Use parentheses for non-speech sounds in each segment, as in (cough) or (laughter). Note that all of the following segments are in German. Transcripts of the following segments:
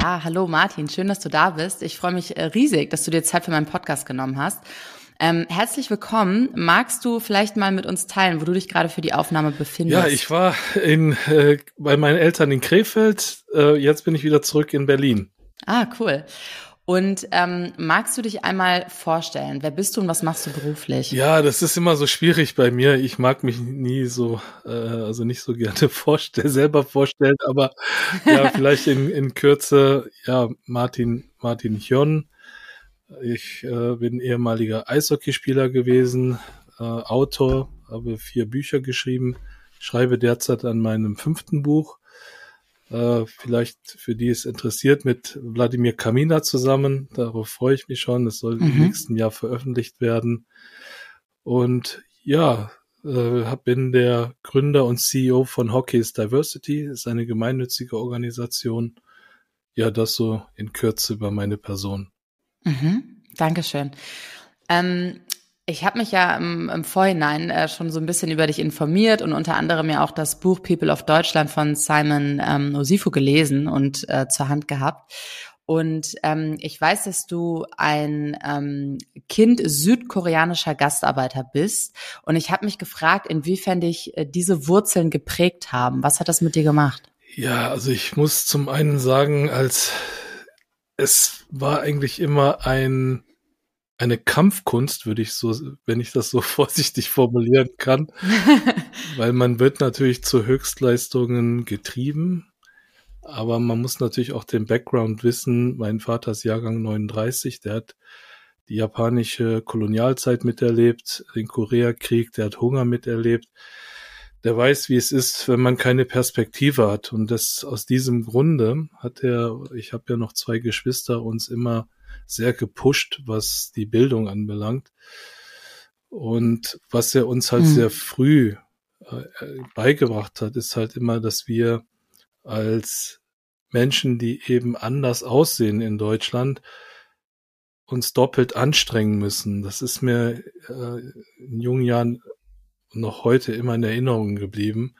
Ja, hallo Martin, schön, dass du da bist. Ich freue mich äh, riesig, dass du dir Zeit für meinen Podcast genommen hast. Ähm, herzlich willkommen. Magst du vielleicht mal mit uns teilen, wo du dich gerade für die Aufnahme befindest? Ja, ich war in, äh, bei meinen Eltern in Krefeld. Äh, jetzt bin ich wieder zurück in Berlin. Ah, cool. Und ähm, magst du dich einmal vorstellen? Wer bist du und was machst du beruflich? Ja, das ist immer so schwierig bei mir. Ich mag mich nie so, äh, also nicht so gerne (laughs) vorstellen, selber vorstellen, aber ja, (laughs) vielleicht in, in Kürze, ja, Martin, Martin Jon. Ich äh, bin ehemaliger Eishockeyspieler gewesen, äh, Autor, habe vier Bücher geschrieben, schreibe derzeit an meinem fünften Buch äh, vielleicht für die es interessiert, mit Wladimir Kamina zusammen. Darauf freue ich mich schon. Es soll mhm. im nächsten Jahr veröffentlicht werden. Und ja, äh, bin der Gründer und CEO von Hockey's Diversity. Das ist eine gemeinnützige Organisation. Ja, das so in Kürze über meine Person. Mhm. Dankeschön. Ähm, ich habe mich ja im, im Vorhinein äh, schon so ein bisschen über dich informiert und unter anderem ja auch das Buch People of Deutschland von Simon ähm, Osifu gelesen und äh, zur Hand gehabt. Und ähm, ich weiß, dass du ein ähm, Kind südkoreanischer Gastarbeiter bist. Und ich habe mich gefragt, inwiefern dich äh, diese Wurzeln geprägt haben. Was hat das mit dir gemacht? Ja, also ich muss zum einen sagen, als es war eigentlich immer ein eine Kampfkunst, würde ich so, wenn ich das so (laughs) vorsichtig formulieren kann, (laughs) weil man wird natürlich zu Höchstleistungen getrieben, aber man muss natürlich auch den Background wissen. Mein Vater ist Jahrgang 39, der hat die japanische Kolonialzeit miterlebt, den Koreakrieg, der hat Hunger miterlebt. Der weiß, wie es ist, wenn man keine Perspektive hat. Und das aus diesem Grunde hat er, ich habe ja noch zwei Geschwister, uns immer sehr gepusht, was die Bildung anbelangt. Und was er uns halt mhm. sehr früh äh, beigebracht hat, ist halt immer, dass wir als Menschen, die eben anders aussehen in Deutschland, uns doppelt anstrengen müssen. Das ist mir äh, in jungen Jahren noch heute immer in Erinnerung geblieben.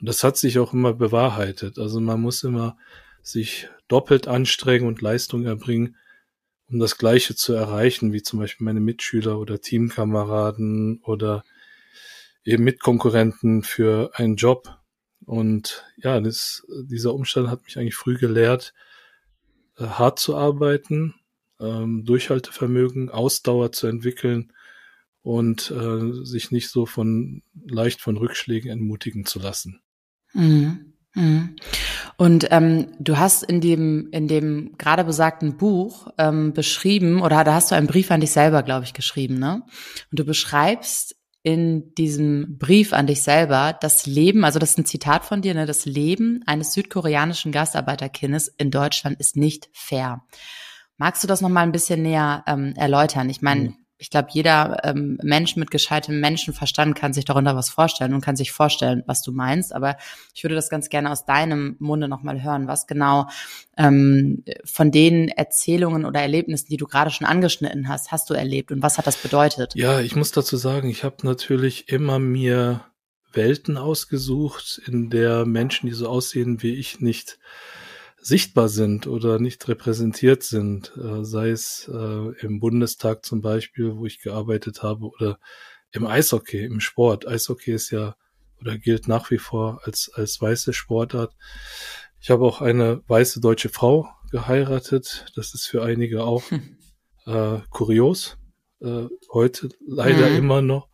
Und das hat sich auch immer bewahrheitet. Also man muss immer sich doppelt anstrengen und Leistung erbringen, um das Gleiche zu erreichen, wie zum Beispiel meine Mitschüler oder Teamkameraden oder eben Mitkonkurrenten für einen Job. Und ja, das, dieser Umstand hat mich eigentlich früh gelehrt, äh, hart zu arbeiten, ähm, Durchhaltevermögen, Ausdauer zu entwickeln und äh, sich nicht so von leicht von Rückschlägen entmutigen zu lassen. Mhm. Mhm. Und ähm, du hast in dem in dem gerade besagten Buch ähm, beschrieben oder da hast du einen Brief an dich selber, glaube ich, geschrieben, ne? Und du beschreibst in diesem Brief an dich selber das Leben, also das ist ein Zitat von dir, ne? Das Leben eines südkoreanischen Gastarbeiterkindes in Deutschland ist nicht fair. Magst du das noch mal ein bisschen näher ähm, erläutern? Ich meine, mhm ich glaube, jeder ähm, Mensch mit gescheitem Menschenverstand kann sich darunter was vorstellen und kann sich vorstellen, was du meinst. Aber ich würde das ganz gerne aus deinem Munde nochmal hören. Was genau ähm, von den Erzählungen oder Erlebnissen, die du gerade schon angeschnitten hast, hast du erlebt und was hat das bedeutet? Ja, ich muss dazu sagen, ich habe natürlich immer mir Welten ausgesucht, in der Menschen, die so aussehen wie ich, nicht sichtbar sind oder nicht repräsentiert sind, äh, sei es äh, im Bundestag zum Beispiel, wo ich gearbeitet habe, oder im Eishockey, im Sport. Eishockey ist ja oder gilt nach wie vor als, als weiße Sportart. Ich habe auch eine weiße deutsche Frau geheiratet. Das ist für einige auch hm. äh, kurios. Äh, heute leider mhm. immer noch.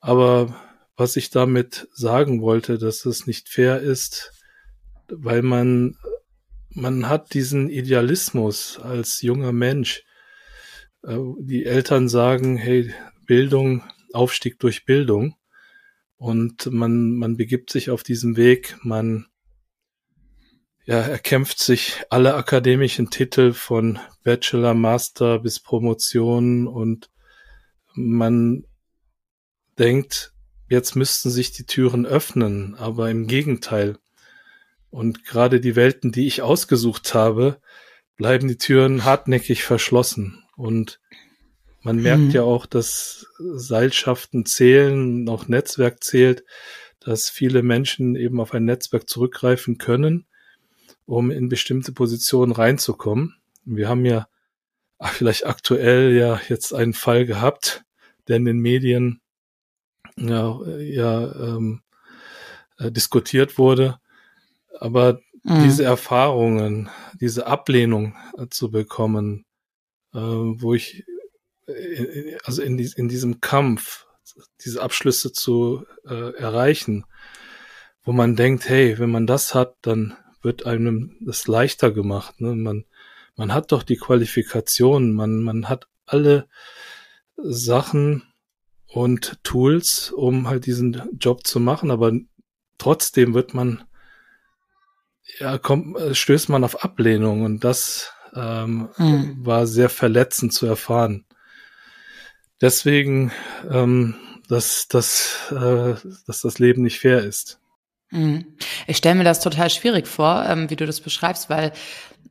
Aber was ich damit sagen wollte, dass es nicht fair ist, weil man man hat diesen Idealismus als junger Mensch. Äh, die Eltern sagen, hey, Bildung, Aufstieg durch Bildung. Und man, man begibt sich auf diesem Weg, man, ja, er kämpft sich alle akademischen Titel von Bachelor, Master bis Promotion und man denkt, jetzt müssten sich die Türen öffnen, aber im Gegenteil. Und gerade die Welten, die ich ausgesucht habe, bleiben die Türen hartnäckig verschlossen. Und man merkt mhm. ja auch, dass Seilschaften zählen, auch Netzwerk zählt, dass viele Menschen eben auf ein Netzwerk zurückgreifen können um in bestimmte Positionen reinzukommen. Wir haben ja vielleicht aktuell ja jetzt einen Fall gehabt, der in den Medien ja, ja ähm, äh, diskutiert wurde. Aber mhm. diese Erfahrungen, diese Ablehnung äh, zu bekommen, äh, wo ich äh, also in, die, in diesem Kampf diese Abschlüsse zu äh, erreichen, wo man denkt, hey, wenn man das hat, dann wird einem das leichter gemacht. Ne? Man, man hat doch die Qualifikation, man, man hat alle Sachen und Tools, um halt diesen Job zu machen, aber trotzdem wird man, ja, kommt, stößt man auf Ablehnung und das ähm, hm. war sehr verletzend zu erfahren. Deswegen, ähm, dass, dass, äh, dass das Leben nicht fair ist. Mhm. Ich stelle mir das total schwierig vor, ähm, wie du das beschreibst, weil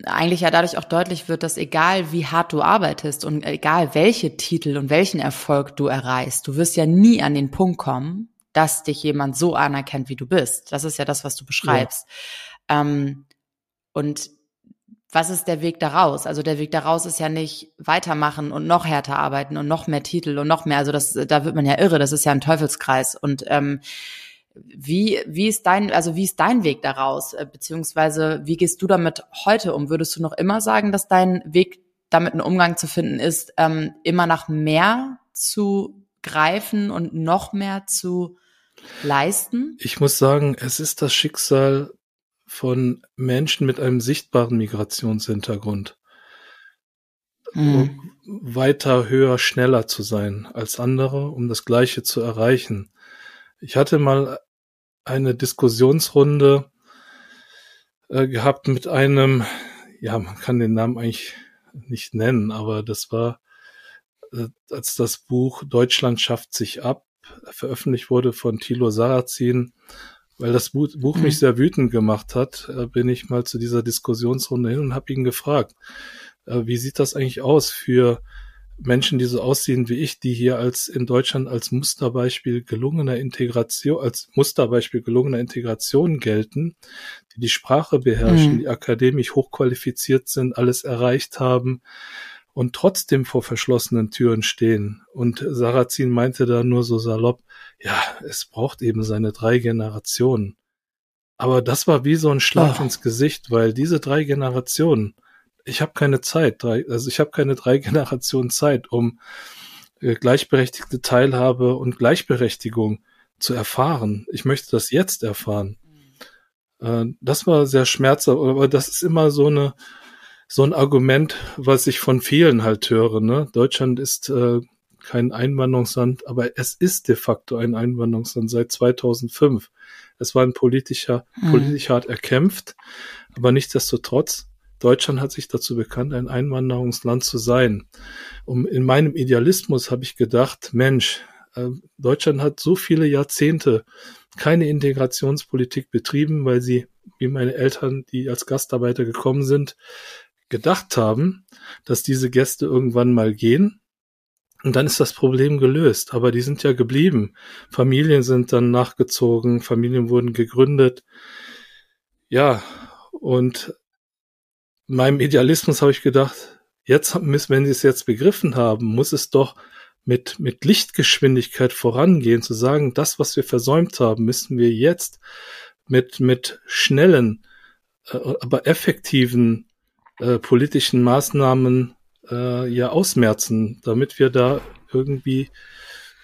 eigentlich ja dadurch auch deutlich wird, dass egal wie hart du arbeitest und egal welche Titel und welchen Erfolg du erreichst, du wirst ja nie an den Punkt kommen, dass dich jemand so anerkennt, wie du bist. Das ist ja das, was du beschreibst. Ja. Ähm, und was ist der Weg daraus? Also der Weg daraus ist ja nicht weitermachen und noch härter arbeiten und noch mehr Titel und noch mehr. Also das, da wird man ja irre. Das ist ja ein Teufelskreis. Und ähm, wie, wie ist dein, also wie ist dein Weg daraus? Äh, beziehungsweise wie gehst du damit heute um? Würdest du noch immer sagen, dass dein Weg damit einen Umgang zu finden ist, ähm, immer nach mehr zu greifen und noch mehr zu leisten? Ich muss sagen, es ist das Schicksal von Menschen mit einem sichtbaren Migrationshintergrund. Mhm. Weiter, höher, schneller zu sein als andere, um das Gleiche zu erreichen. Ich hatte mal eine Diskussionsrunde äh, gehabt mit einem, ja, man kann den Namen eigentlich nicht nennen, aber das war, äh, als das Buch Deutschland schafft sich ab veröffentlicht wurde von Thilo Sarrazin, weil das Buch, Buch mhm. mich sehr wütend gemacht hat, äh, bin ich mal zu dieser Diskussionsrunde hin und habe ihn gefragt, äh, wie sieht das eigentlich aus für Menschen, die so aussehen wie ich, die hier als in Deutschland als Musterbeispiel gelungener Integration, als Musterbeispiel gelungener Integration gelten, die die Sprache beherrschen, mhm. die akademisch hochqualifiziert sind, alles erreicht haben und trotzdem vor verschlossenen Türen stehen. Und Sarrazin meinte da nur so salopp, ja, es braucht eben seine drei Generationen. Aber das war wie so ein Schlag oh. ins Gesicht, weil diese drei Generationen, ich habe keine Zeit, also ich habe keine drei (laughs) Generationen Zeit, um äh, gleichberechtigte Teilhabe und Gleichberechtigung zu erfahren. Ich möchte das jetzt erfahren. Äh, das war sehr schmerzhaft, aber das ist immer so eine so ein Argument, was ich von vielen halt höre. Ne? Deutschland ist äh, kein Einwanderungsland, aber es ist de facto ein Einwanderungsland seit 2005. Es war ein politischer, mhm. politisch hart erkämpft, aber nichtsdestotrotz Deutschland hat sich dazu bekannt, ein Einwanderungsland zu sein. Um, in meinem Idealismus habe ich gedacht, Mensch, äh, Deutschland hat so viele Jahrzehnte keine Integrationspolitik betrieben, weil sie, wie meine Eltern, die als Gastarbeiter gekommen sind, gedacht haben, dass diese Gäste irgendwann mal gehen. Und dann ist das Problem gelöst. Aber die sind ja geblieben. Familien sind dann nachgezogen, Familien wurden gegründet. Ja, und meinem Idealismus habe ich gedacht, jetzt, wenn sie es jetzt begriffen haben, muss es doch mit, mit Lichtgeschwindigkeit vorangehen, zu sagen, das, was wir versäumt haben, müssen wir jetzt mit, mit schnellen, äh, aber effektiven äh, politischen Maßnahmen äh, ja ausmerzen, damit wir da irgendwie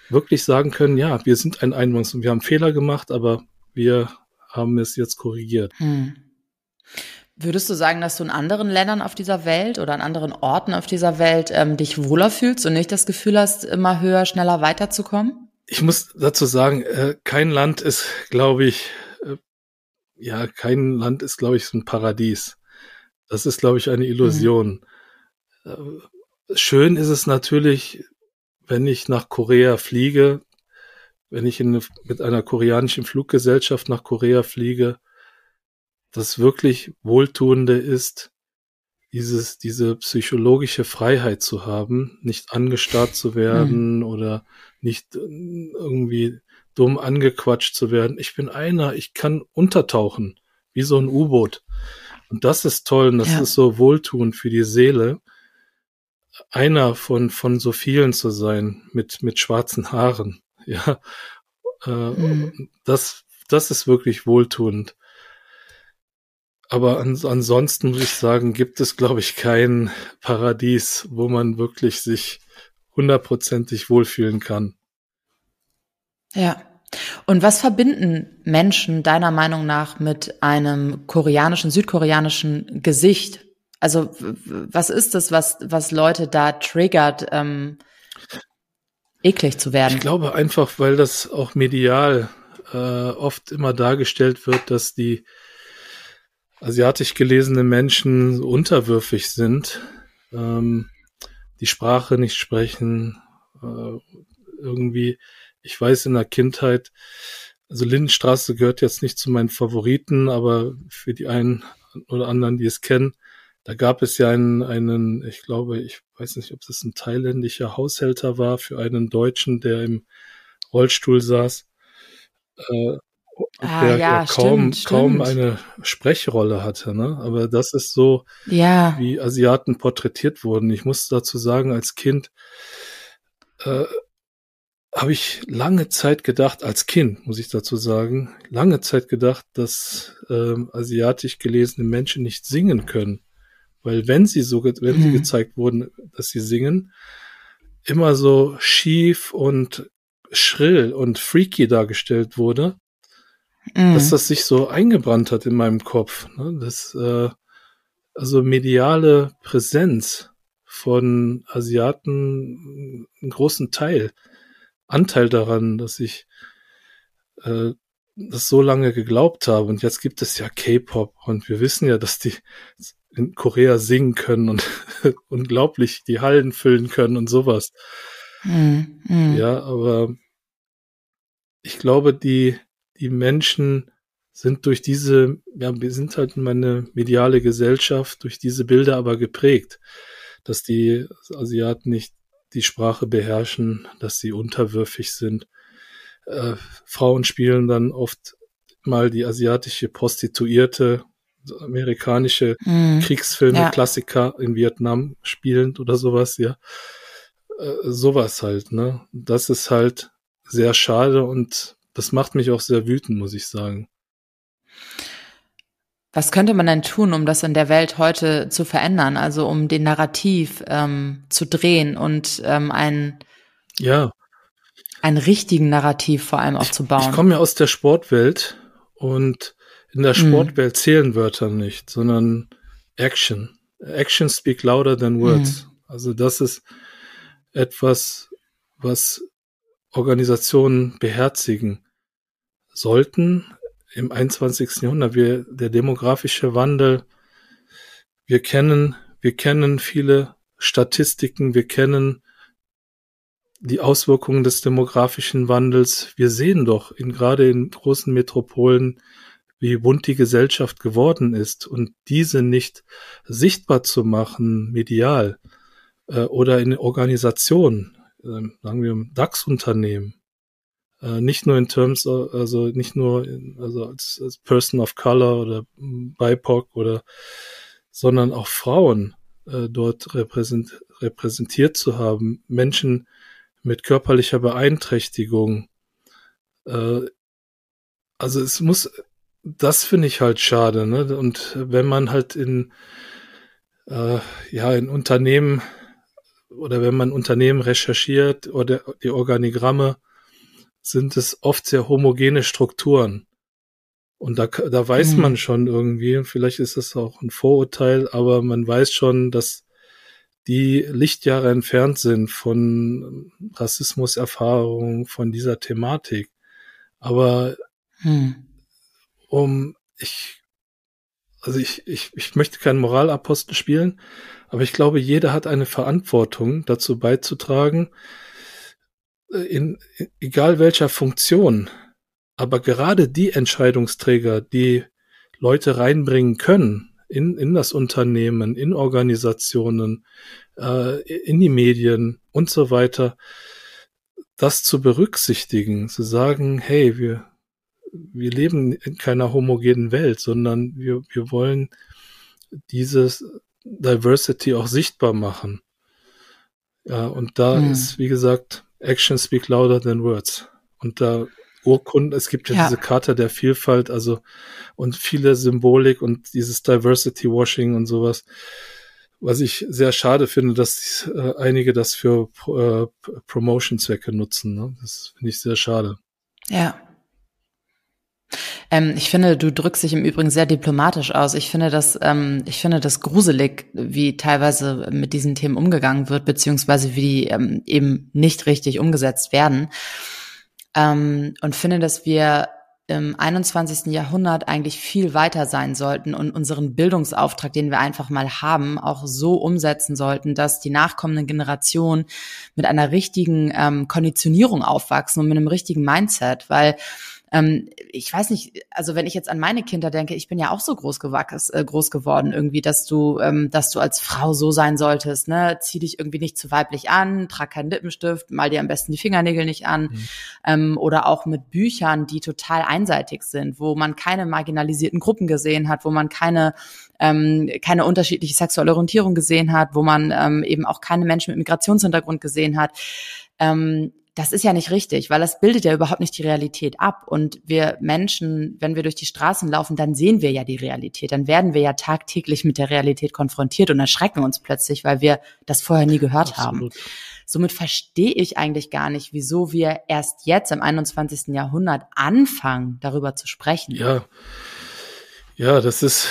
wirklich sagen können, ja, wir sind ein Einwanderungs- und wir haben Fehler gemacht, aber wir haben es jetzt korrigiert. Hm. Würdest du sagen, dass du in anderen Ländern auf dieser Welt oder an anderen Orten auf dieser Welt ähm, dich wohler fühlst und nicht das Gefühl hast, immer höher, schneller weiterzukommen? Ich muss dazu sagen, äh, kein Land ist, glaube ich, äh, ja, kein Land ist, glaube ich, so ein Paradies. Das ist, glaube ich, eine Illusion. Mhm. Schön ist es natürlich, wenn ich nach Korea fliege, wenn ich in, mit einer koreanischen Fluggesellschaft nach Korea fliege, das wirklich Wohltuende ist, dieses, diese psychologische Freiheit zu haben, nicht angestarrt zu werden mhm. oder nicht irgendwie dumm angequatscht zu werden. Ich bin einer, ich kann untertauchen, wie so ein U-Boot. Und das ist toll und das ja. ist so wohltuend für die Seele, einer von, von so vielen zu sein, mit, mit schwarzen Haaren. (laughs) Ja, äh, mhm. das, das ist wirklich wohltuend. Aber ans ansonsten muss ich sagen, gibt es, glaube ich, kein Paradies, wo man wirklich sich hundertprozentig wohlfühlen kann. Ja. Und was verbinden Menschen deiner Meinung nach mit einem koreanischen, südkoreanischen Gesicht? Also was ist es, was, was Leute da triggert, ähm, eklig zu werden? Ich glaube einfach, weil das auch medial äh, oft immer dargestellt wird, dass die asiatisch gelesene Menschen unterwürfig sind, ähm, die Sprache nicht sprechen, äh, irgendwie ich weiß in der Kindheit, also Lindenstraße gehört jetzt nicht zu meinen Favoriten, aber für die einen oder anderen, die es kennen, da gab es ja einen, einen, ich glaube, ich weiß nicht, ob das ein thailändischer Haushälter war für einen Deutschen, der im Rollstuhl saß, äh, ah, der ja, kaum, stimmt, kaum stimmt. eine Sprechrolle hatte, ne? Aber das ist so, ja. wie Asiaten porträtiert wurden. Ich muss dazu sagen, als Kind, äh, habe ich lange Zeit gedacht, als Kind, muss ich dazu sagen, lange Zeit gedacht, dass ähm, asiatisch gelesene Menschen nicht singen können. Weil wenn sie so, wenn mhm. sie gezeigt wurden, dass sie singen, immer so schief und schrill und freaky dargestellt wurde, mhm. dass das sich so eingebrannt hat in meinem Kopf. Ne? Das, äh, also mediale Präsenz von Asiaten einen großen Teil Anteil daran, dass ich äh, das so lange geglaubt habe. Und jetzt gibt es ja K-Pop und wir wissen ja, dass die in Korea singen können und (laughs) unglaublich die Hallen füllen können und sowas. Mm, mm. Ja, aber ich glaube, die, die Menschen sind durch diese, ja, wir sind halt meine mediale Gesellschaft, durch diese Bilder aber geprägt, dass die Asiaten nicht die Sprache beherrschen, dass sie unterwürfig sind. Äh, Frauen spielen dann oft mal die asiatische Prostituierte, amerikanische mm, Kriegsfilme, ja. Klassiker in Vietnam spielend oder sowas, ja. Äh, sowas halt, ne? Das ist halt sehr schade und das macht mich auch sehr wütend, muss ich sagen. Was könnte man denn tun, um das in der Welt heute zu verändern? Also um den Narrativ ähm, zu drehen und ähm, ein ja einen richtigen Narrativ vor allem aufzubauen. Ich, ich komme ja aus der Sportwelt und in der mhm. Sportwelt mm. zählen Wörter nicht, sondern Action. Action speak louder than words. Mm. Also das ist etwas, was Organisationen beherzigen sollten im 21. Jahrhundert. Wir, der demografische Wandel, wir kennen, wir kennen viele Statistiken, wir kennen die Auswirkungen des demografischen Wandels. Wir sehen doch in, gerade in großen Metropolen, wie bunt die Gesellschaft geworden ist und diese nicht sichtbar zu machen, medial äh, oder in Organisationen, äh, sagen wir DAX-Unternehmen, äh, nicht nur in Terms, also nicht nur in, also als, als Person of Color oder BIPOC oder, sondern auch Frauen äh, dort repräsent, repräsentiert zu haben, Menschen mit körperlicher Beeinträchtigung. Äh, also es muss, das finde ich halt schade, ne? Und wenn man halt in äh, ja in Unternehmen oder wenn man Unternehmen recherchiert oder die Organigramme sind es oft sehr homogene Strukturen. Und da, da weiß mhm. man schon irgendwie, vielleicht ist das auch ein Vorurteil, aber man weiß schon, dass die Lichtjahre entfernt sind von Rassismuserfahrung, von dieser Thematik. Aber mhm. um ich, also ich, ich, ich möchte keinen Moralapostel spielen, aber ich glaube, jeder hat eine Verantwortung dazu beizutragen, in, egal welcher Funktion, aber gerade die Entscheidungsträger, die Leute reinbringen können in, in das Unternehmen, in Organisationen, äh, in die Medien und so weiter, das zu berücksichtigen, zu sagen, hey, wir, wir leben in keiner homogenen Welt, sondern wir, wir wollen dieses Diversity auch sichtbar machen. Ja, und da hm. ist, wie gesagt, Action speak louder than words. Und da Urkunden, es gibt ja, ja, diese Karte der Vielfalt, also und viele Symbolik und dieses Diversity Washing und sowas, was ich sehr schade finde, dass äh, einige das für äh, Promotion-Zwecke nutzen. Ne? Das finde ich sehr schade. Ja. Ähm, ich finde, du drückst dich im Übrigen sehr diplomatisch aus. Ich finde das, ähm, ich finde das gruselig, wie teilweise mit diesen Themen umgegangen wird, beziehungsweise wie die ähm, eben nicht richtig umgesetzt werden. Ähm, und finde, dass wir im 21. Jahrhundert eigentlich viel weiter sein sollten und unseren Bildungsauftrag, den wir einfach mal haben, auch so umsetzen sollten, dass die nachkommenden Generationen mit einer richtigen ähm, Konditionierung aufwachsen und mit einem richtigen Mindset, weil ähm, ich weiß nicht, also wenn ich jetzt an meine Kinder denke, ich bin ja auch so groß, gewachsen, äh, groß geworden irgendwie, dass du, ähm, dass du als Frau so sein solltest, ne? Zieh dich irgendwie nicht zu weiblich an, trag keinen Lippenstift, mal dir am besten die Fingernägel nicht an. Mhm. Ähm, oder auch mit Büchern, die total einseitig sind, wo man keine marginalisierten Gruppen gesehen hat, wo man keine ähm, keine unterschiedliche sexuelle Orientierung gesehen hat, wo man ähm, eben auch keine Menschen mit Migrationshintergrund gesehen hat. Ähm, das ist ja nicht richtig, weil das bildet ja überhaupt nicht die Realität ab. Und wir Menschen, wenn wir durch die Straßen laufen, dann sehen wir ja die Realität. Dann werden wir ja tagtäglich mit der Realität konfrontiert und erschrecken uns plötzlich, weil wir das vorher nie gehört Absolut. haben. Somit verstehe ich eigentlich gar nicht, wieso wir erst jetzt im 21. Jahrhundert anfangen, darüber zu sprechen. Ja, ja, das ist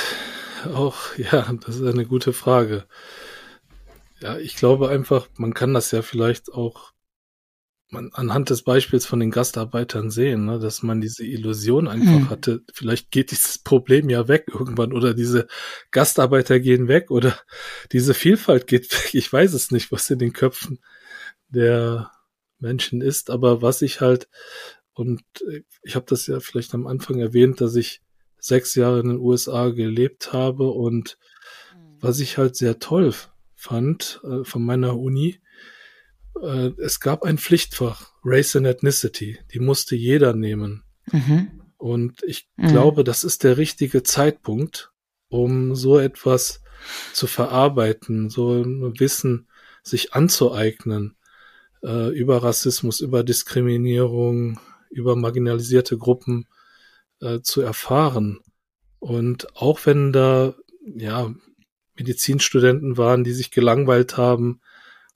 auch, ja, das ist eine gute Frage. Ja, ich glaube einfach, man kann das ja vielleicht auch man anhand des Beispiels von den Gastarbeitern sehen, ne, dass man diese Illusion einfach mhm. hatte, vielleicht geht dieses Problem ja weg irgendwann oder diese Gastarbeiter gehen weg oder diese Vielfalt geht weg. Ich weiß es nicht, was in den Köpfen der Menschen ist, aber was ich halt, und ich habe das ja vielleicht am Anfang erwähnt, dass ich sechs Jahre in den USA gelebt habe und mhm. was ich halt sehr toll fand äh, von meiner Uni, äh, es gab ein Pflichtfach, Race and Ethnicity, die musste jeder nehmen. Mhm. Und ich mhm. glaube, das ist der richtige Zeitpunkt, um so etwas zu verarbeiten, so ein Wissen sich anzueignen äh, über Rassismus, über Diskriminierung, über marginalisierte Gruppen äh, zu erfahren. Und auch wenn da ja Medizinstudenten waren, die sich gelangweilt haben,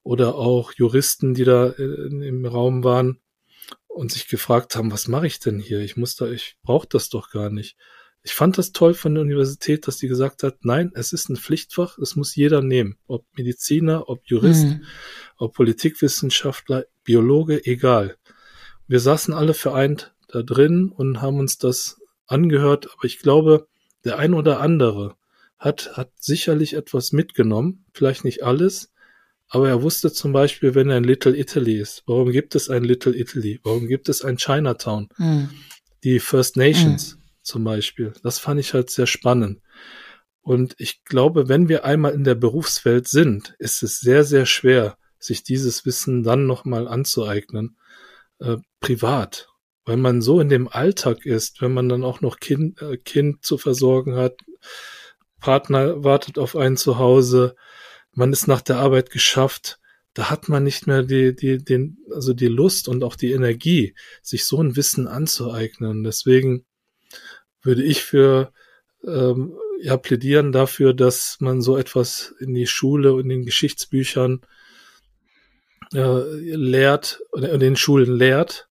oder auch Juristen, die da äh, im Raum waren und sich gefragt haben, was mache ich denn hier? Ich muss da, ich brauche das doch gar nicht. Ich fand das toll von der Universität, dass die gesagt hat, nein, es ist ein Pflichtfach, es muss jeder nehmen. Ob Mediziner, ob Jurist, mhm. ob Politikwissenschaftler, Biologe, egal. Wir saßen alle vereint da drin und haben uns das angehört, aber ich glaube, der ein oder andere hat, hat sicherlich etwas mitgenommen, vielleicht nicht alles, aber er wusste zum Beispiel, wenn er in Little Italy ist, warum gibt es ein Little Italy? Warum gibt es ein Chinatown? Mhm. Die First Nations mhm. zum Beispiel. Das fand ich halt sehr spannend. Und ich glaube, wenn wir einmal in der Berufswelt sind, ist es sehr, sehr schwer, sich dieses Wissen dann nochmal anzueignen, äh, privat. Weil man so in dem Alltag ist, wenn man dann auch noch Kind, äh, Kind zu versorgen hat, Partner wartet auf einen zu Hause, man ist nach der Arbeit geschafft, da hat man nicht mehr die, die, den, also die Lust und auch die Energie, sich so ein Wissen anzueignen. Deswegen würde ich für ähm, ja plädieren dafür, dass man so etwas in die Schule und in den Geschichtsbüchern äh, lehrt oder in den Schulen lehrt,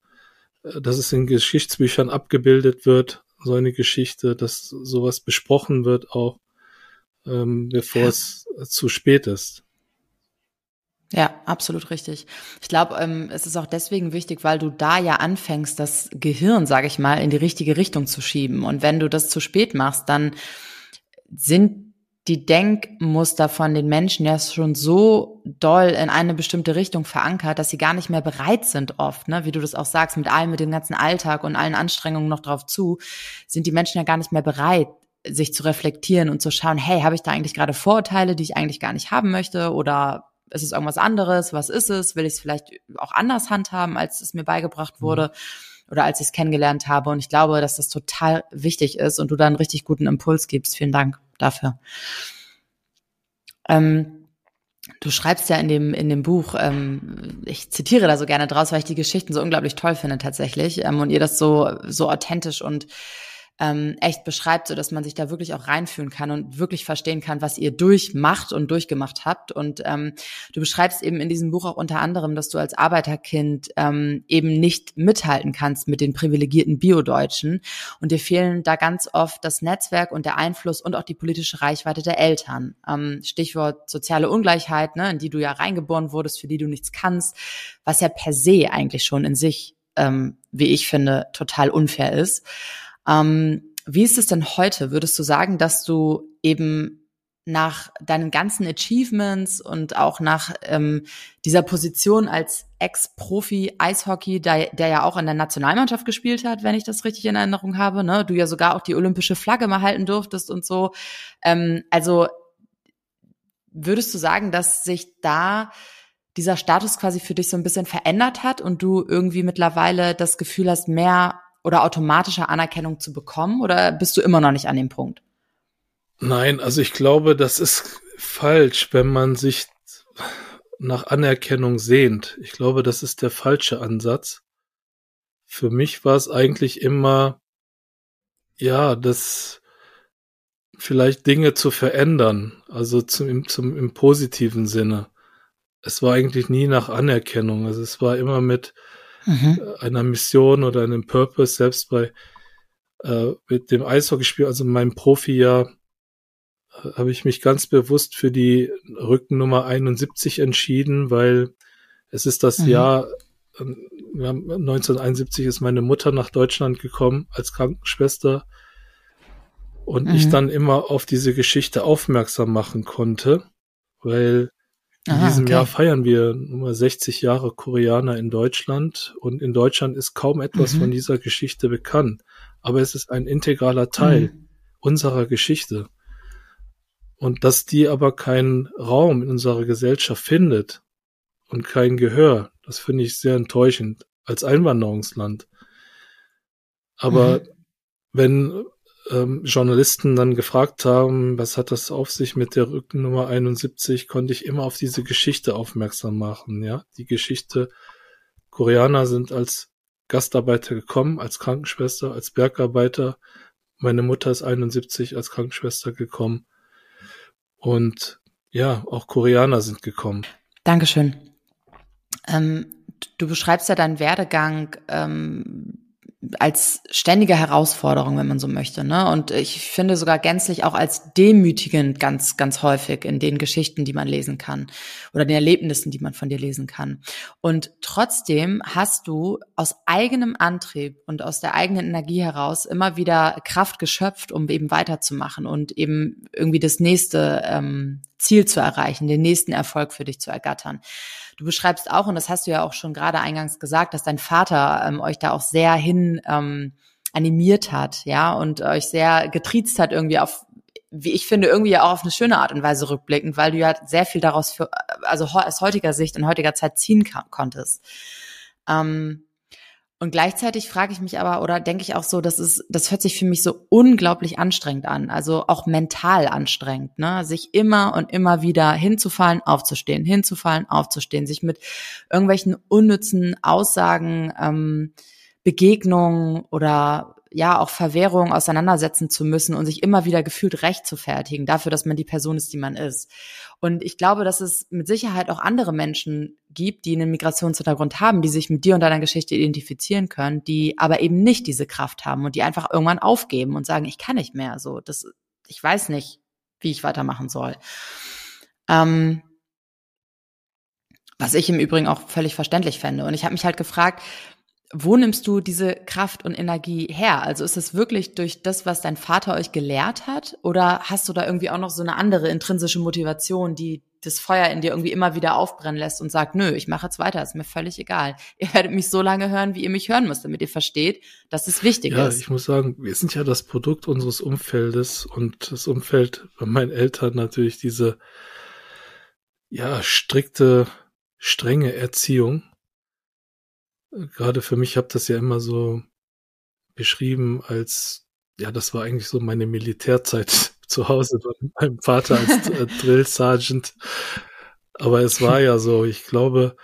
äh, dass es in Geschichtsbüchern abgebildet wird, so eine Geschichte, dass sowas besprochen wird auch ähm, bevor ja. es zu spät ist. Ja, absolut richtig. Ich glaube, ähm, es ist auch deswegen wichtig, weil du da ja anfängst, das Gehirn, sage ich mal, in die richtige Richtung zu schieben. Und wenn du das zu spät machst, dann sind die Denkmuster von den Menschen ja schon so doll in eine bestimmte Richtung verankert, dass sie gar nicht mehr bereit sind oft, ne? wie du das auch sagst, mit allem, mit dem ganzen Alltag und allen Anstrengungen noch drauf zu, sind die Menschen ja gar nicht mehr bereit, sich zu reflektieren und zu schauen, hey, habe ich da eigentlich gerade Vorurteile, die ich eigentlich gar nicht haben möchte oder ist es irgendwas anderes? Was ist es? Will ich es vielleicht auch anders handhaben, als es mir beigebracht mhm. wurde? Oder als ich es kennengelernt habe. Und ich glaube, dass das total wichtig ist und du da einen richtig guten Impuls gibst. Vielen Dank dafür. Ähm, Du schreibst ja in dem in dem Buch, ähm, ich zitiere da so gerne draus, weil ich die Geschichten so unglaublich toll finde tatsächlich ähm, und ihr das so so authentisch und ähm, echt beschreibt, so dass man sich da wirklich auch reinfühlen kann und wirklich verstehen kann, was ihr durchmacht und durchgemacht habt. Und ähm, du beschreibst eben in diesem Buch auch unter anderem, dass du als Arbeiterkind ähm, eben nicht mithalten kannst mit den privilegierten Biodeutschen und dir fehlen da ganz oft das Netzwerk und der Einfluss und auch die politische Reichweite der Eltern. Ähm, Stichwort soziale Ungleichheit, ne, in die du ja reingeboren wurdest, für die du nichts kannst, was ja per se eigentlich schon in sich, ähm, wie ich finde, total unfair ist. Ähm, wie ist es denn heute? Würdest du sagen, dass du eben nach deinen ganzen Achievements und auch nach ähm, dieser Position als Ex-Profi Eishockey, der, der ja auch in der Nationalmannschaft gespielt hat, wenn ich das richtig in Erinnerung habe, ne? Du ja sogar auch die olympische Flagge mal halten durftest und so. Ähm, also würdest du sagen, dass sich da dieser Status quasi für dich so ein bisschen verändert hat und du irgendwie mittlerweile das Gefühl hast, mehr oder automatische Anerkennung zu bekommen? Oder bist du immer noch nicht an dem Punkt? Nein, also ich glaube, das ist falsch, wenn man sich nach Anerkennung sehnt. Ich glaube, das ist der falsche Ansatz. Für mich war es eigentlich immer, ja, das vielleicht Dinge zu verändern, also zum, zum im positiven Sinne. Es war eigentlich nie nach Anerkennung. Also es war immer mit, mhm. einer Mission oder einem Purpose, selbst bei äh, mit dem Eishockeyspiel, also in meinem Profi-Jahr, äh, habe ich mich ganz bewusst für die Rückennummer 71 entschieden, weil es ist das mhm. Jahr, äh, 1971 ist meine Mutter nach Deutschland gekommen als Krankenschwester und mhm. ich dann immer auf diese Geschichte aufmerksam machen konnte, weil in diesem okay. Jahr feiern wir Nummer 60 Jahre Koreaner in Deutschland und in Deutschland ist kaum etwas mhm. von dieser Geschichte bekannt. Aber es ist ein integraler Teil mhm. unserer Geschichte. Und dass die aber keinen Raum in unserer Gesellschaft findet und kein Gehör, das finde ich sehr enttäuschend als Einwanderungsland. Aber mhm. wenn ähm, Journalisten dann gefragt haben, was hat das auf sich mit der Rückennummer 71, konnte ich immer auf diese Geschichte aufmerksam machen. Ja, die Geschichte Koreaner sind als Gastarbeiter gekommen, als Krankenschwester, als Bergarbeiter. Meine Mutter ist 71 als Krankenschwester gekommen. Und ja, auch Koreaner sind gekommen. Dankeschön. Ähm, du beschreibst ja deinen Werdegang ähm, als ständige Herausforderung, wenn man so möchte. Ne? Und ich finde sogar gänzlich auch als demütigend ganz, ganz häufig in den Geschichten, die man lesen kann oder den Erlebnissen, die man von dir lesen kann. Und trotzdem hast du aus eigenem Antrieb und aus der eigenen Energie heraus immer wieder Kraft geschöpft, um eben weiterzumachen und eben irgendwie das nächste ähm, Ziel zu erreichen, den nächsten Erfolg für dich zu ergattern. Du beschreibst auch, und das hast du ja auch schon gerade eingangs gesagt, dass dein Vater ähm, euch da auch sehr hin ähm, animiert hat, ja, und euch sehr getriezt hat irgendwie auf wie ich finde, irgendwie auch auf eine schöne Art und Weise rückblickend, weil du ja sehr viel daraus für, also aus heutiger Sicht in heutiger Zeit ziehen konntest. Ähm, und gleichzeitig frage ich mich aber oder denke ich auch so, das ist, das hört sich für mich so unglaublich anstrengend an, also auch mental anstrengend, ne? Sich immer und immer wieder hinzufallen, aufzustehen, hinzufallen, aufzustehen, sich mit irgendwelchen unnützen Aussagen, ähm, Begegnungen oder ja auch Verwehrungen auseinandersetzen zu müssen und sich immer wieder gefühlt recht zu fertigen dafür, dass man die Person ist, die man ist. Und ich glaube, dass es mit Sicherheit auch andere Menschen gibt, die einen Migrationshintergrund haben, die sich mit dir und deiner Geschichte identifizieren können, die aber eben nicht diese Kraft haben und die einfach irgendwann aufgeben und sagen, ich kann nicht mehr. So, das, ich weiß nicht, wie ich weitermachen soll. Ähm, Was ich im Übrigen auch völlig verständlich fände. Und ich habe mich halt gefragt, wo nimmst du diese Kraft und Energie her? Also ist es wirklich durch das, was dein Vater euch gelehrt hat? Oder hast du da irgendwie auch noch so eine andere intrinsische Motivation, die das Feuer in dir irgendwie immer wieder aufbrennen lässt und sagt, nö, ich mache jetzt weiter, ist mir völlig egal. Ihr werdet mich so lange hören, wie ihr mich hören müsst, damit ihr versteht, dass es wichtig ja, ist. Ja, ich muss sagen, wir sind ja das Produkt unseres Umfeldes und das Umfeld bei meinen Eltern natürlich diese, ja, strikte, strenge Erziehung gerade für mich habe das ja immer so beschrieben als, ja, das war eigentlich so meine Militärzeit (laughs) zu Hause bei meinem Vater als äh, (laughs) Drill Sergeant. Aber es war ja so, ich glaube,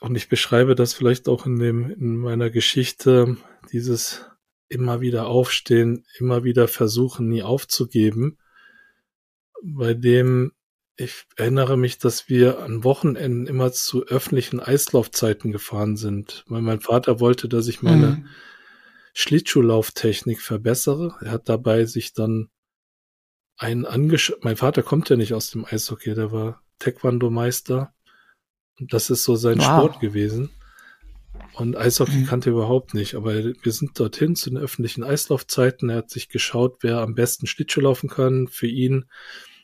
und ich beschreibe das vielleicht auch in dem, in meiner Geschichte, dieses immer wieder aufstehen, immer wieder versuchen, nie aufzugeben, bei dem ich erinnere mich, dass wir an Wochenenden immer zu öffentlichen Eislaufzeiten gefahren sind, weil mein Vater wollte, dass ich meine mhm. Schlittschuhlauftechnik verbessere. Er hat dabei sich dann einen angeschaut. Mein Vater kommt ja nicht aus dem Eishockey, der war Taekwondo-Meister. Und das ist so sein wow. Sport gewesen. Und Eishockey mhm. kannte er überhaupt nicht. Aber wir sind dorthin zu den öffentlichen Eislaufzeiten. Er hat sich geschaut, wer am besten Schlittschuh laufen kann. Für ihn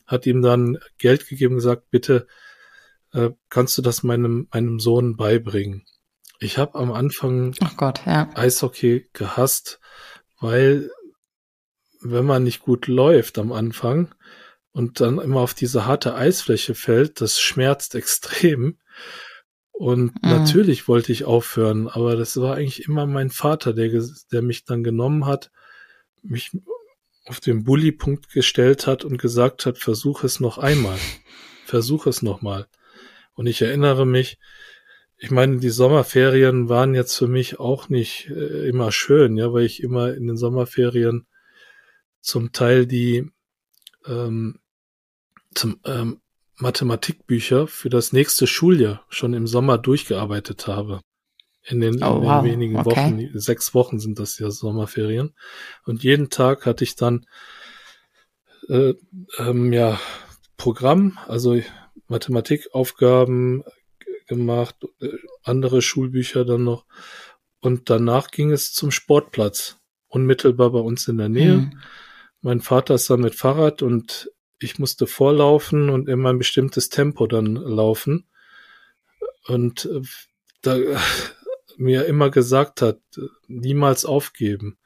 hat ihm dann Geld gegeben und gesagt, bitte äh, kannst du das meinem, meinem Sohn beibringen. Ich habe am Anfang Gott, ja. Eishockey gehasst, weil wenn man nicht gut läuft am Anfang und dann immer auf diese harte Eisfläche fällt, das schmerzt extrem. Und mhm. natürlich wollte ich aufhören, aber das war eigentlich immer mein Vater, der, der mich dann genommen hat, mich auf den Bully-Punkt gestellt hat und gesagt hat, versuch es noch einmal. (laughs) Versuch es noch mal. Und ich erinnere mich, ich meine, die Sommerferien waren jetzt für mich auch nicht äh, immer schön, ja, weil ich immer in den Sommerferien zum Teil die ähm, zum ähm, Mathematikbücher für das nächste Schuljahr schon im Sommer durchgearbeitet habe in den, oh, in den wow. wenigen okay. Wochen, sechs Wochen sind das ja Sommerferien. Und jeden Tag hatte ich dann äh, ähm, ja Programm, also Mathematikaufgaben gemacht, äh, andere Schulbücher dann noch. Und danach ging es zum Sportplatz, unmittelbar bei uns in der Nähe. Mhm. Mein Vater ist dann mit Fahrrad und ich musste vorlaufen und immer ein bestimmtes Tempo dann laufen. Und äh, da mir immer gesagt hat, niemals aufgeben,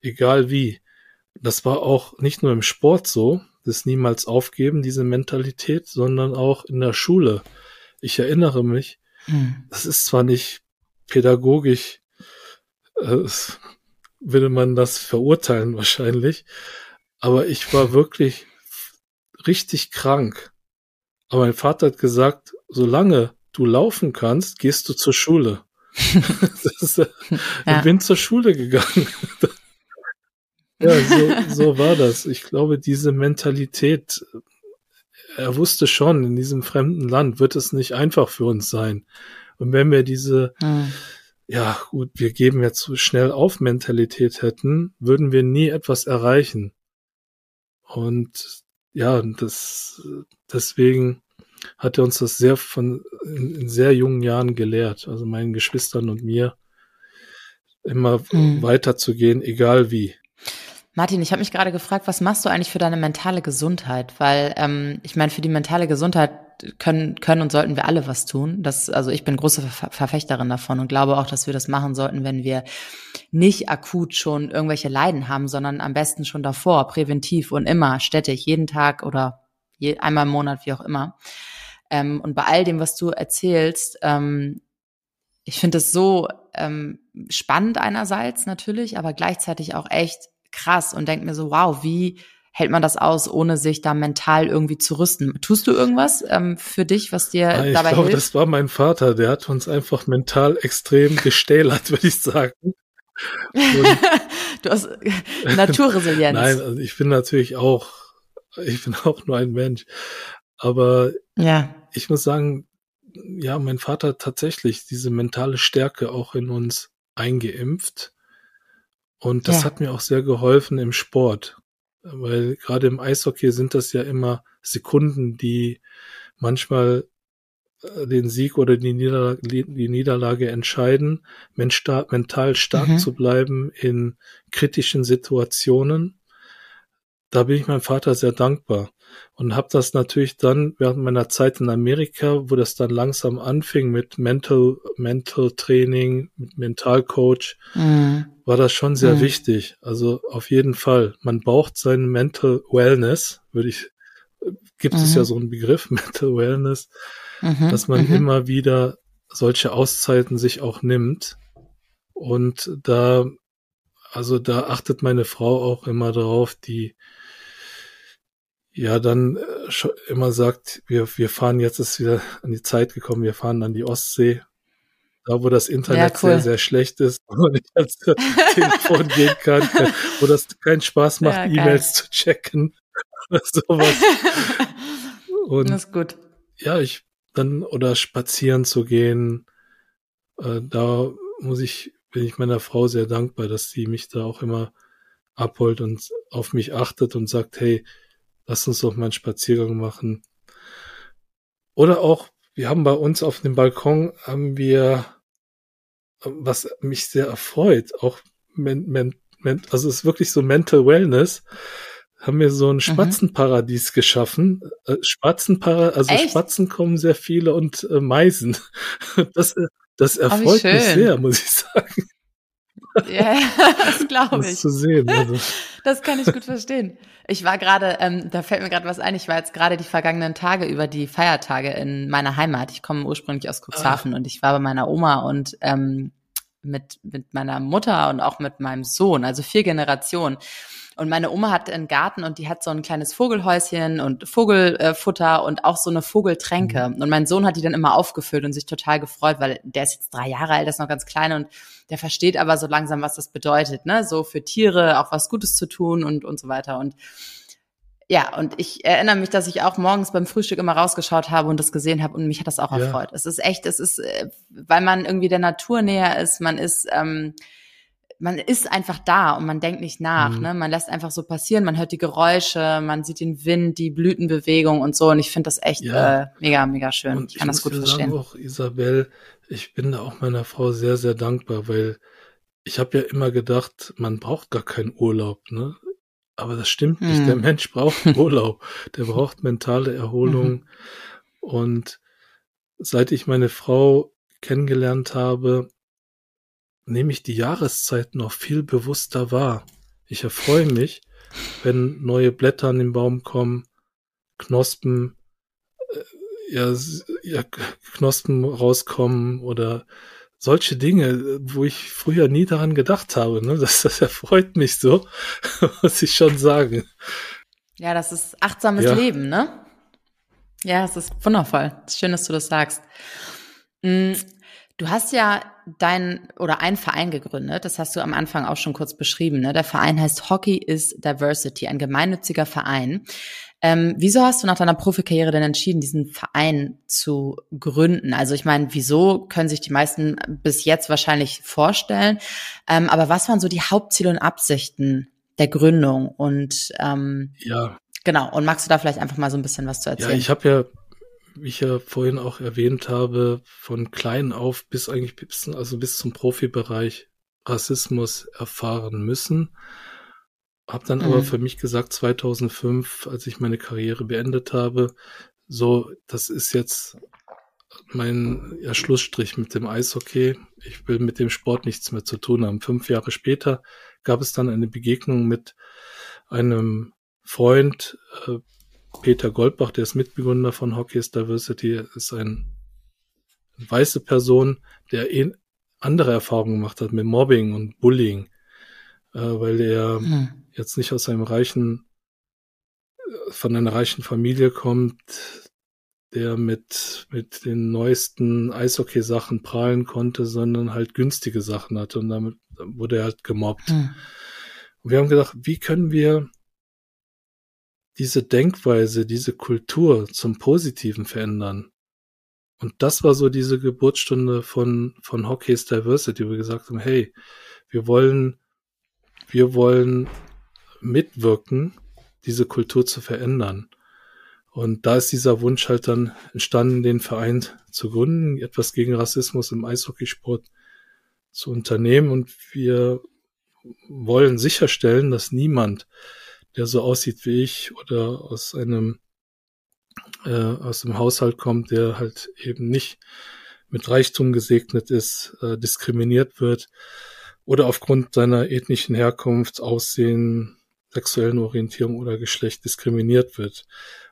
egal wie. Das war auch nicht nur im Sport so, das niemals aufgeben, diese Mentalität, sondern auch in der Schule. Ich erinnere mich, hm. das ist zwar nicht pädagogisch, äh, würde man das verurteilen wahrscheinlich, aber ich war wirklich richtig krank. Aber mein Vater hat gesagt, solange du laufen kannst, gehst du zur Schule. (laughs) ist, äh, (laughs) ja. Ich bin zur Schule gegangen. (laughs) ja, so, so war das. Ich glaube, diese Mentalität, er wusste schon, in diesem fremden Land wird es nicht einfach für uns sein. Und wenn wir diese, hm. ja gut, wir geben jetzt so schnell auf Mentalität hätten, würden wir nie etwas erreichen. Und ja, das, deswegen hat er uns das sehr von in, in sehr jungen Jahren gelehrt, also meinen Geschwistern und mir, immer mhm. weiterzugehen, egal wie. Martin, ich habe mich gerade gefragt, was machst du eigentlich für deine mentale Gesundheit? Weil ähm, ich meine, für die mentale Gesundheit können können und sollten wir alle was tun. Das, also ich bin große Ver Verfechterin davon und glaube auch, dass wir das machen sollten, wenn wir nicht akut schon irgendwelche Leiden haben, sondern am besten schon davor, präventiv und immer, stetig, jeden Tag oder je, einmal im Monat, wie auch immer. Ähm, und bei all dem, was du erzählst, ähm, ich finde es so ähm, spannend einerseits natürlich, aber gleichzeitig auch echt krass und denke mir so, wow, wie hält man das aus, ohne sich da mental irgendwie zu rüsten? Tust du irgendwas ähm, für dich, was dir ah, ich dabei glaube, hilft? Das war mein Vater, der hat uns einfach mental extrem gestählert, (laughs) würde ich sagen. (laughs) du hast Naturresilienz. Nein, also ich bin natürlich auch, ich bin (laughs) auch nur ein Mensch. Aber ja ich muss sagen, ja, mein Vater hat tatsächlich diese mentale Stärke auch in uns eingeimpft. Und das ja. hat mir auch sehr geholfen im Sport. Weil gerade im Eishockey sind das ja immer Sekunden, die manchmal äh, den Sieg oder die Niederlage, die Niederlage entscheiden, mental stark mhm. zu bleiben in kritischen Situationen. Da bin ich meinem Vater sehr dankbar und habe das natürlich dann während meiner Zeit in Amerika, wo das dann langsam anfing mit Mental Mental Training, mit Mentalcoach, mhm. war das schon sehr mhm. wichtig. Also auf jeden Fall, man braucht sein Mental Wellness, würde ich gibt mhm. es ja mhm. so einen Begriff (laughs) Mental Wellness, mhm. dass man mhm. immer wieder solche Auszeiten sich auch nimmt und da also da achtet meine Frau auch immer darauf, die ja dann äh, immer sagt, wir, wir fahren jetzt ist wieder an die Zeit gekommen, wir fahren an die Ostsee, da wo das Internet ja, cool. sehr, sehr schlecht ist (laughs) und ich ans (laughs) Telefon gehen kann, wo das keinen Spaß macht, ja, E-Mails zu checken (laughs) oder sowas. Und das ist gut. Ja, ich dann oder spazieren zu gehen, äh, da muss ich, bin ich meiner Frau sehr dankbar, dass sie mich da auch immer abholt und auf mich achtet und sagt, hey, lass uns doch mal einen Spaziergang machen. Oder auch, wir haben bei uns auf dem Balkon, haben wir, was mich sehr erfreut, auch, men, men, men, also es ist wirklich so Mental Wellness, haben wir so ein mhm. Spatzenparadies mhm. geschaffen. Äh, Spatzenpara, also Echt? Spatzen kommen sehr viele und äh, Meisen. (laughs) Das, äh, das oh, erfreut oh, mich sehr, muss ich sagen. Ja, (laughs) das glaube ich. Das zu sehen. Also. (laughs) Das kann ich gut verstehen. Ich war gerade, ähm, da fällt mir gerade was ein, ich war jetzt gerade die vergangenen Tage über die Feiertage in meiner Heimat. Ich komme ursprünglich aus Cuxhaven ah. und ich war bei meiner Oma und ähm, mit, mit meiner Mutter und auch mit meinem Sohn, also vier Generationen. Und meine Oma hat einen Garten und die hat so ein kleines Vogelhäuschen und Vogelfutter und auch so eine Vogeltränke. Mhm. Und mein Sohn hat die dann immer aufgefüllt und sich total gefreut, weil der ist jetzt drei Jahre alt, der ist noch ganz klein und der versteht aber so langsam, was das bedeutet, ne? So für Tiere auch was Gutes zu tun und, und so weiter. Und ja, und ich erinnere mich, dass ich auch morgens beim Frühstück immer rausgeschaut habe und das gesehen habe und mich hat das auch ja. erfreut. Es ist echt, es ist, äh, weil man irgendwie der Natur näher ist, man ist, ähm, man ist einfach da und man denkt nicht nach. Mhm. Ne? Man lässt einfach so passieren, man hört die Geräusche, man sieht den Wind, die Blütenbewegung und so. Und ich finde das echt ja. äh, mega, mega schön. Und ich kann das gut verstehen. Sagen auch, Isabel, ich bin da auch meiner Frau sehr, sehr dankbar, weil ich habe ja immer gedacht, man braucht gar keinen Urlaub. Ne? Aber das stimmt mhm. nicht. Der mhm. Mensch braucht (laughs) Urlaub. Der braucht mentale Erholung. Mhm. Und seit ich meine Frau kennengelernt habe, nehme ich die Jahreszeiten noch viel bewusster wahr. Ich erfreue mich, wenn neue Blätter an den Baum kommen, Knospen, äh, ja, ja, Knospen rauskommen oder solche Dinge, wo ich früher nie daran gedacht habe. Ne? Das, das erfreut mich so, (laughs) muss ich schon sagen. Ja, das ist achtsames ja. Leben, ne? Ja, es ist wundervoll. Es ist schön, dass du das sagst. Du hast ja dein oder ein Verein gegründet. Das hast du am Anfang auch schon kurz beschrieben. Ne? Der Verein heißt Hockey is Diversity, ein gemeinnütziger Verein. Ähm, wieso hast du nach deiner Profikarriere denn entschieden, diesen Verein zu gründen? Also ich meine, wieso können sich die meisten bis jetzt wahrscheinlich vorstellen? Ähm, aber was waren so die Hauptziele und Absichten der Gründung? Und ähm, ja, genau. Und magst du da vielleicht einfach mal so ein bisschen was zu erzählen? Ja, ich habe ja ich ja vorhin auch erwähnt habe, von klein auf bis eigentlich bis, also bis zum Profibereich Rassismus erfahren müssen. Hab dann mhm. aber für mich gesagt, 2005, als ich meine Karriere beendet habe, so, das ist jetzt mein ja, Schlussstrich mit dem Eishockey. Ich will mit dem Sport nichts mehr zu tun haben. Fünf Jahre später gab es dann eine Begegnung mit einem Freund, äh, Peter Goldbach, der ist Mitbegründer von Hockey's Diversity, ist ein weiße Person, der eh andere Erfahrungen gemacht hat mit Mobbing und Bullying, äh, weil er hm. jetzt nicht aus einem reichen, äh, von einer reichen Familie kommt, der mit, mit den neuesten Eishockey-Sachen prahlen konnte, sondern halt günstige Sachen hatte und damit wurde er halt gemobbt. Hm. Und wir haben gedacht, wie können wir diese Denkweise, diese Kultur zum Positiven verändern. Und das war so diese Geburtsstunde von, von Hockey's Diversity, wo wir gesagt haben, hey, wir wollen, wir wollen mitwirken, diese Kultur zu verändern. Und da ist dieser Wunsch halt dann entstanden, den Verein zu gründen, etwas gegen Rassismus im Eishockeysport zu unternehmen. Und wir wollen sicherstellen, dass niemand, der so aussieht wie ich oder aus einem äh, aus dem Haushalt kommt, der halt eben nicht mit Reichtum gesegnet ist, äh, diskriminiert wird oder aufgrund seiner ethnischen Herkunft, Aussehen, sexuellen Orientierung oder Geschlecht diskriminiert wird.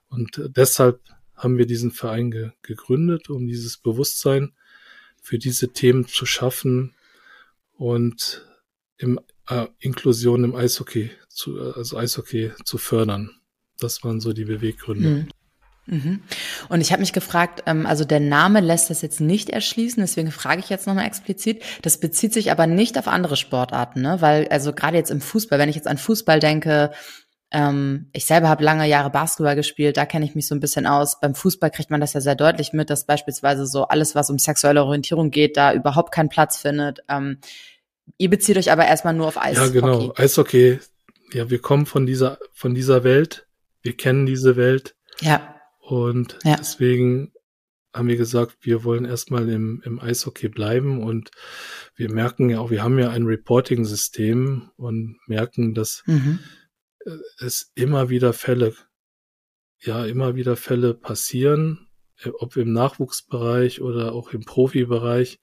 Und deshalb haben wir diesen Verein ge gegründet, um dieses Bewusstsein für diese Themen zu schaffen und im, äh, Inklusion im Eishockey zu, also Eishockey zu fördern. Das waren so die Beweggründe. Mhm. Mhm. Und ich habe mich gefragt, ähm, also der Name lässt das jetzt nicht erschließen, deswegen frage ich jetzt nochmal explizit. Das bezieht sich aber nicht auf andere Sportarten, ne? Weil, also gerade jetzt im Fußball, wenn ich jetzt an Fußball denke, ähm, ich selber habe lange Jahre Basketball gespielt, da kenne ich mich so ein bisschen aus. Beim Fußball kriegt man das ja sehr deutlich mit, dass beispielsweise so alles, was um sexuelle Orientierung geht, da überhaupt keinen Platz findet. Ähm, ihr bezieht euch aber erstmal nur auf Eishockey. Ja, genau. Eishockey. Ja, wir kommen von dieser, von dieser Welt. Wir kennen diese Welt. Ja. Und ja. deswegen haben wir gesagt, wir wollen erstmal im, im Eishockey bleiben und wir merken ja auch, wir haben ja ein Reporting-System und merken, dass mhm. es immer wieder Fälle, ja, immer wieder Fälle passieren, ob im Nachwuchsbereich oder auch im Profibereich.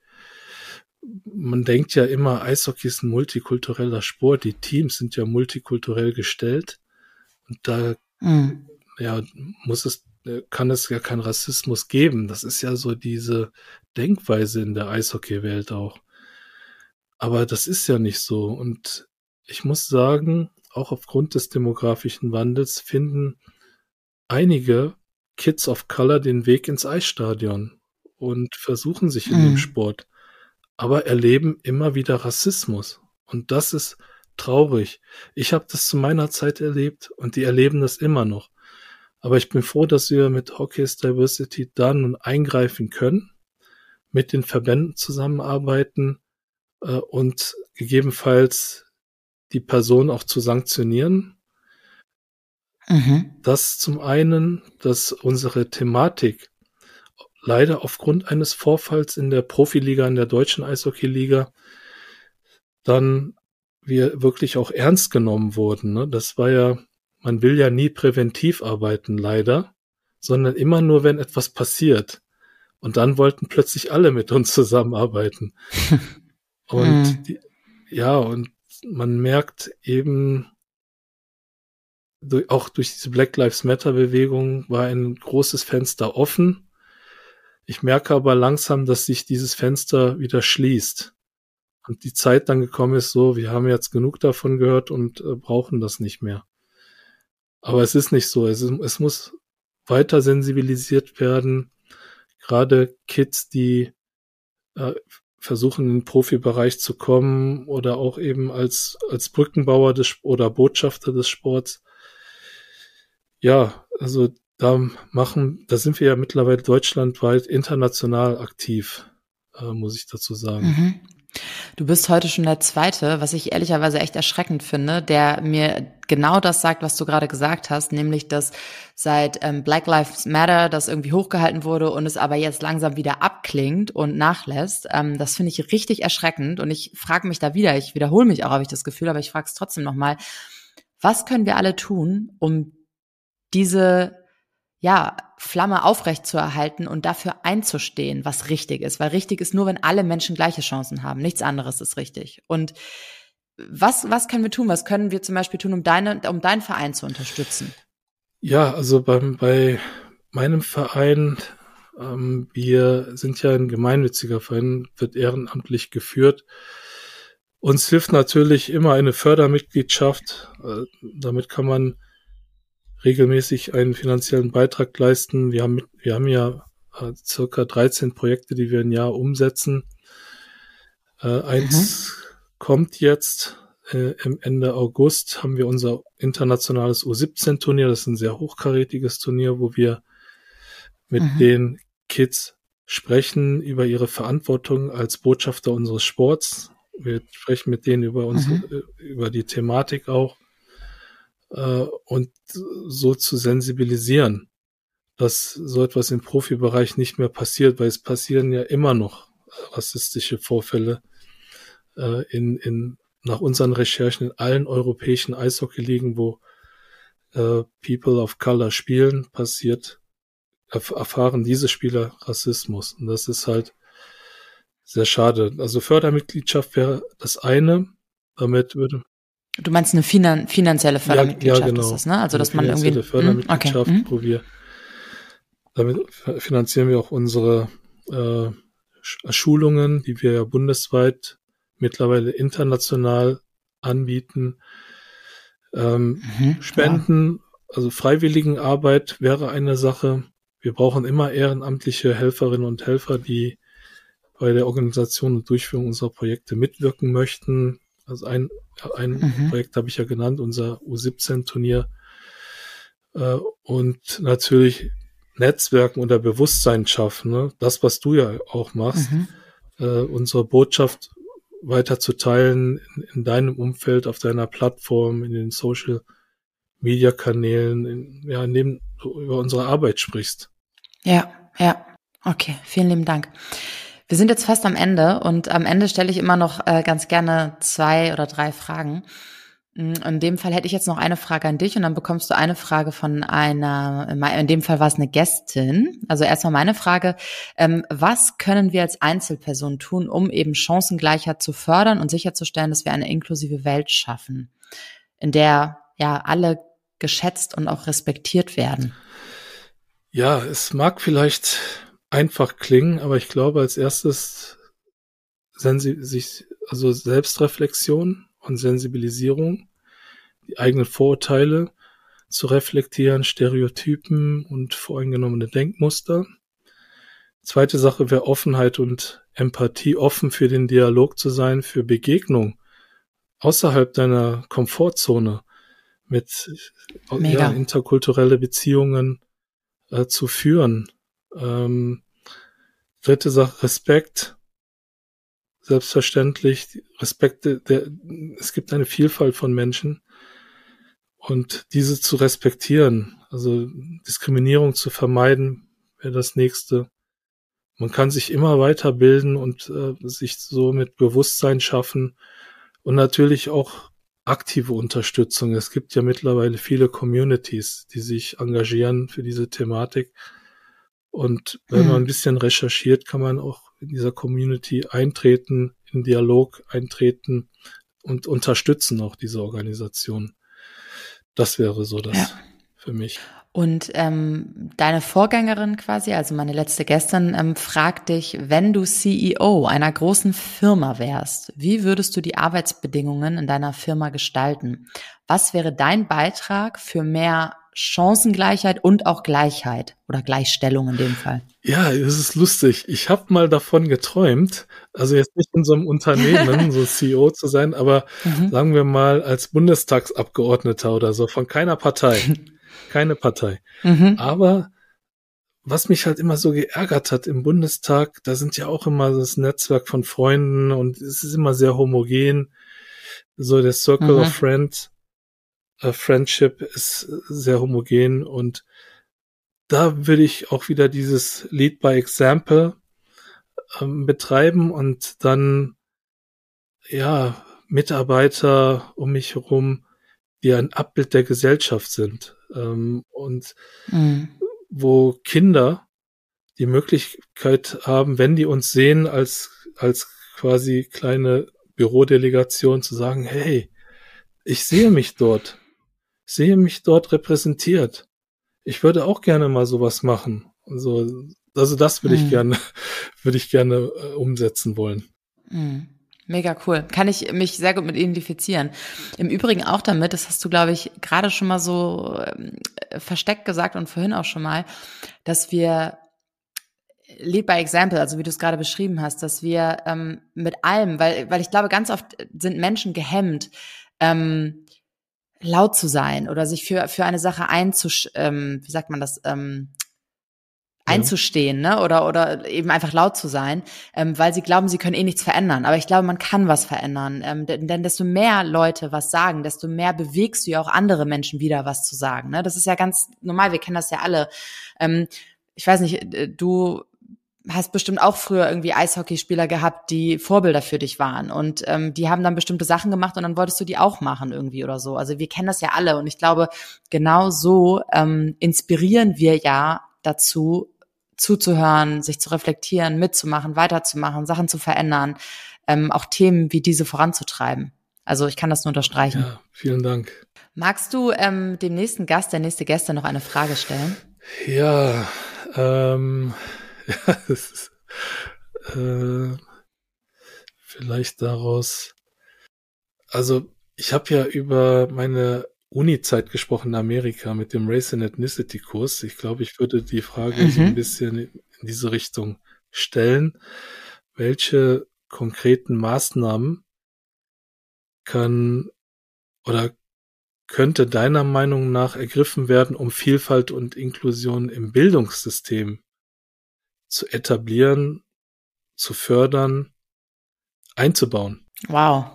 Man denkt ja immer, Eishockey ist ein multikultureller Sport, die Teams sind ja multikulturell gestellt und da mhm. ja, muss es kann es ja keinen Rassismus geben. Das ist ja so diese Denkweise in der Eishockeywelt auch. Aber das ist ja nicht so. Und ich muss sagen, auch aufgrund des demografischen Wandels finden einige Kids of Color den Weg ins Eisstadion und versuchen sich in mhm. dem Sport, aber erleben immer wieder Rassismus. Und das ist traurig. Ich habe das zu meiner Zeit erlebt und die erleben das immer noch. Aber ich bin froh, dass wir mit Hockey's Diversity da nun eingreifen können, mit den Verbänden zusammenarbeiten äh, und gegebenenfalls die Person auch zu sanktionieren. Mhm. Das zum einen, dass unsere Thematik leider aufgrund eines Vorfalls in der Profiliga, in der deutschen Eishockeyliga, dann wir wirklich auch ernst genommen wurden. Ne? Das war ja man will ja nie präventiv arbeiten, leider, sondern immer nur, wenn etwas passiert. Und dann wollten plötzlich alle mit uns zusammenarbeiten. (laughs) und hm. die, ja, und man merkt eben, auch durch diese Black Lives Matter Bewegung war ein großes Fenster offen. Ich merke aber langsam, dass sich dieses Fenster wieder schließt. Und die Zeit dann gekommen ist, so, wir haben jetzt genug davon gehört und äh, brauchen das nicht mehr. Aber es ist nicht so. Es, ist, es muss weiter sensibilisiert werden. Gerade Kids, die äh, versuchen, in den Profibereich zu kommen oder auch eben als, als Brückenbauer des oder Botschafter des Sports. Ja, also da machen, da sind wir ja mittlerweile deutschlandweit international aktiv, äh, muss ich dazu sagen. Mhm. Du bist heute schon der Zweite, was ich ehrlicherweise echt erschreckend finde, der mir genau das sagt, was du gerade gesagt hast, nämlich, dass seit ähm, Black Lives Matter das irgendwie hochgehalten wurde und es aber jetzt langsam wieder abklingt und nachlässt. Ähm, das finde ich richtig erschreckend und ich frage mich da wieder, ich wiederhole mich auch, habe ich das Gefühl, aber ich frage es trotzdem nochmal, was können wir alle tun, um diese ja, Flamme aufrecht zu erhalten und dafür einzustehen, was richtig ist. Weil richtig ist nur, wenn alle Menschen gleiche Chancen haben. Nichts anderes ist richtig. Und was, was können wir tun? Was können wir zum Beispiel tun, um deine, um deinen Verein zu unterstützen? Ja, also beim, bei meinem Verein, ähm, wir sind ja ein gemeinnütziger Verein, wird ehrenamtlich geführt. Uns hilft natürlich immer eine Fördermitgliedschaft. Äh, damit kann man regelmäßig einen finanziellen Beitrag leisten. Wir haben, wir haben ja äh, circa 13 Projekte, die wir ein Jahr umsetzen. Äh, eins mhm. kommt jetzt. Äh, Im Ende August haben wir unser internationales U17-Turnier. Das ist ein sehr hochkarätiges Turnier, wo wir mit mhm. den Kids sprechen über ihre Verantwortung als Botschafter unseres Sports. Wir sprechen mit denen über unsere, mhm. über die Thematik auch äh, und so zu sensibilisieren. dass so etwas im Profibereich nicht mehr passiert, weil es passieren ja immer noch rassistische Vorfälle äh, in, in, nach unseren Recherchen in allen europäischen Eishockey-Ligen, wo äh, People of Color spielen, passiert, erf erfahren diese Spieler Rassismus. Und das ist halt sehr schade. Also Fördermitgliedschaft wäre das eine. Damit würde Du meinst eine finan finanzielle Fördermitgliedschaft ja, ja, genau. ist das, ne? Also, dass man irgendwie. Eine Fördermitgliedschaft, okay. wo wir, damit finanzieren wir auch unsere äh, Schulungen, die wir ja bundesweit mittlerweile international anbieten. Ähm, mhm, Spenden, ja. also Freiwilligenarbeit wäre eine Sache. Wir brauchen immer ehrenamtliche Helferinnen und Helfer, die bei der Organisation und Durchführung unserer Projekte mitwirken möchten. Also ein, ein mhm. Projekt habe ich ja genannt, unser U17-Turnier. Äh, und natürlich Netzwerken oder Bewusstsein schaffen. Ne? Das, was du ja auch machst, mhm. äh, unsere Botschaft weiter zu teilen in, in, deinem Umfeld, auf deiner Plattform, in den Social Media Kanälen, in, ja, in dem du über unsere Arbeit sprichst. Ja, ja. Okay, vielen lieben Dank. Wir sind jetzt fast am Ende und am Ende stelle ich immer noch äh, ganz gerne zwei oder drei Fragen. Mm, in dem Fall hätte ich jetzt noch eine Frage an dich und dann bekommst du eine Frage von einer, in dem Fall war es eine Gästin. Also erstmal meine Frage, ähm, was können wir als Einzelperson tun, um eben Chancengleichheit zu fördern und sicherzustellen, dass wir eine inklusive Welt schaffen, in der ja alle geschätzt und auch respektiert werden? Ja, es mag vielleicht einfach klingen, aber ich glaube, als erstes sensi sich, also Selbstreflexion und Sensibilisierung, die eigenen Vorurteile zu reflektieren, Stereotypen und voreingenommene Denkmuster. Zweite Sache wäre Offenheit und Empathie, offen für den Dialog zu sein, für Begegnung außerhalb deiner Komfortzone mit ja, interkulturelle Beziehungen äh, zu führen ähm, dritte Sache, Respekt. Selbstverständlich, Respekt, der, es gibt eine Vielfalt von Menschen und diese zu respektieren, also Diskriminierung zu vermeiden, wäre das nächste. Man kann sich immer weiterbilden und äh, sich so mit Bewusstsein schaffen und natürlich auch aktive Unterstützung. Es gibt ja mittlerweile viele Communities, die sich engagieren für diese Thematik. Und wenn hm. man ein bisschen recherchiert, kann man auch in dieser Community eintreten, in Dialog eintreten und unterstützen auch diese Organisation. Das wäre so das ja. für mich. Und ähm, deine Vorgängerin quasi, also meine letzte gestern, ähm, fragt dich, wenn du CEO einer großen Firma wärst, wie würdest du die Arbeitsbedingungen in deiner Firma gestalten? Was wäre dein Beitrag für mehr Chancengleichheit und auch Gleichheit oder Gleichstellung in dem Fall. Ja, es ist lustig. Ich habe mal davon geträumt, also jetzt nicht in so einem Unternehmen, (laughs) so CEO zu sein, aber mhm. sagen wir mal als Bundestagsabgeordneter oder so von keiner Partei. (laughs) Keine Partei. Mhm. Aber was mich halt immer so geärgert hat im Bundestag, da sind ja auch immer das Netzwerk von Freunden und es ist immer sehr homogen, so der Circle mhm. of Friends äh, Friendship ist sehr homogen und da würde ich auch wieder dieses Lead by Example ähm, betreiben und dann ja Mitarbeiter um mich herum, die ein Abbild der Gesellschaft sind ähm, und mhm. wo Kinder die Möglichkeit haben, wenn die uns sehen als als quasi kleine Bürodelegation zu sagen, hey, ich sehe mich dort sehe mich dort repräsentiert. Ich würde auch gerne mal sowas machen. Also, also das würde ich mhm. gerne, (laughs) würde ich gerne äh, umsetzen wollen. Mhm. Mega cool. Kann ich mich sehr gut mit identifizieren. Im Übrigen auch damit, das hast du, glaube ich, gerade schon mal so äh, versteckt gesagt und vorhin auch schon mal, dass wir Lead by Example, also wie du es gerade beschrieben hast, dass wir ähm, mit allem, weil, weil ich glaube, ganz oft sind Menschen gehemmt, ähm, laut zu sein oder sich für, für eine Sache einzusch, ähm, wie sagt man das, ähm, einzustehen, ne? Oder oder eben einfach laut zu sein, ähm, weil sie glauben, sie können eh nichts verändern. Aber ich glaube, man kann was verändern. Ähm, denn, denn desto mehr Leute was sagen, desto mehr bewegst du ja auch andere Menschen wieder was zu sagen. Ne? Das ist ja ganz normal. Wir kennen das ja alle. Ähm, ich weiß nicht, äh, du hast bestimmt auch früher irgendwie Eishockeyspieler gehabt, die Vorbilder für dich waren und ähm, die haben dann bestimmte Sachen gemacht und dann wolltest du die auch machen irgendwie oder so. Also wir kennen das ja alle und ich glaube, genau so ähm, inspirieren wir ja dazu, zuzuhören, sich zu reflektieren, mitzumachen, weiterzumachen, Sachen zu verändern, ähm, auch Themen wie diese voranzutreiben. Also ich kann das nur unterstreichen. Ja, vielen Dank. Magst du ähm, dem nächsten Gast, der nächste Gäste noch eine Frage stellen? Ja, ähm, (laughs) ja, es ist, äh, vielleicht daraus. Also ich habe ja über meine Uni-Zeit gesprochen in Amerika mit dem Race and Ethnicity Kurs. Ich glaube, ich würde die Frage mhm. so ein bisschen in diese Richtung stellen. Welche konkreten Maßnahmen kann oder könnte deiner Meinung nach ergriffen werden, um Vielfalt und Inklusion im Bildungssystem zu etablieren, zu fördern, einzubauen? Wow,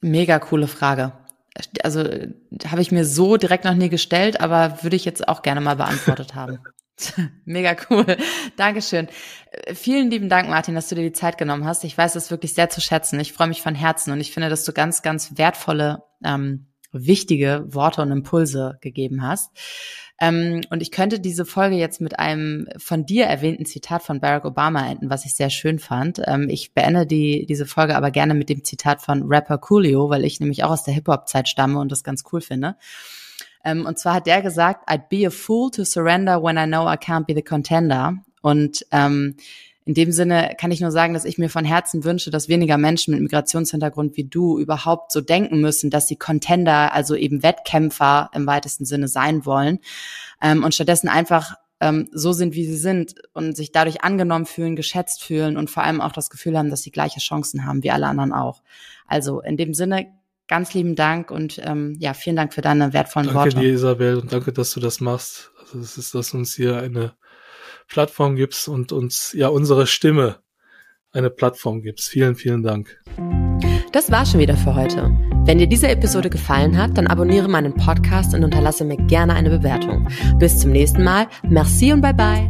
mega coole Frage also habe ich mir so direkt noch nie gestellt, aber würde ich jetzt auch gerne mal beantwortet haben. (laughs) Mega cool. Dankeschön. Vielen lieben Dank, Martin, dass du dir die Zeit genommen hast. Ich weiß das wirklich sehr zu schätzen. Ich freue mich von Herzen und ich finde, dass du ganz, ganz wertvolle, ähm, wichtige Worte und Impulse gegeben hast. Ähm, und ich könnte diese Folge jetzt mit einem von dir erwähnten Zitat von Barack Obama enden, was ich sehr schön fand. Ähm, ich beende die, diese Folge aber gerne mit dem Zitat von Rapper Coolio, weil ich nämlich auch aus der Hip-Hop-Zeit stamme und das ganz cool finde. Ähm, und zwar hat der gesagt, I'd be a fool to surrender when I know I can't be the contender. Und ähm, in dem Sinne kann ich nur sagen, dass ich mir von Herzen wünsche, dass weniger Menschen mit Migrationshintergrund wie du überhaupt so denken müssen, dass sie Contender, also eben Wettkämpfer im weitesten Sinne sein wollen ähm, und stattdessen einfach ähm, so sind, wie sie sind und sich dadurch angenommen fühlen, geschätzt fühlen und vor allem auch das Gefühl haben, dass sie gleiche Chancen haben wie alle anderen auch. Also in dem Sinne ganz lieben Dank und ähm, ja, vielen Dank für deine wertvollen danke Worte. Danke dir, Isabel, und danke, dass du das machst. Also es ist, dass uns hier eine Plattform gibst und uns ja unsere Stimme eine Plattform gibst. Vielen, vielen Dank. Das war schon wieder für heute. Wenn dir diese Episode gefallen hat, dann abonniere meinen Podcast und unterlasse mir gerne eine Bewertung. Bis zum nächsten Mal. Merci und bye bye.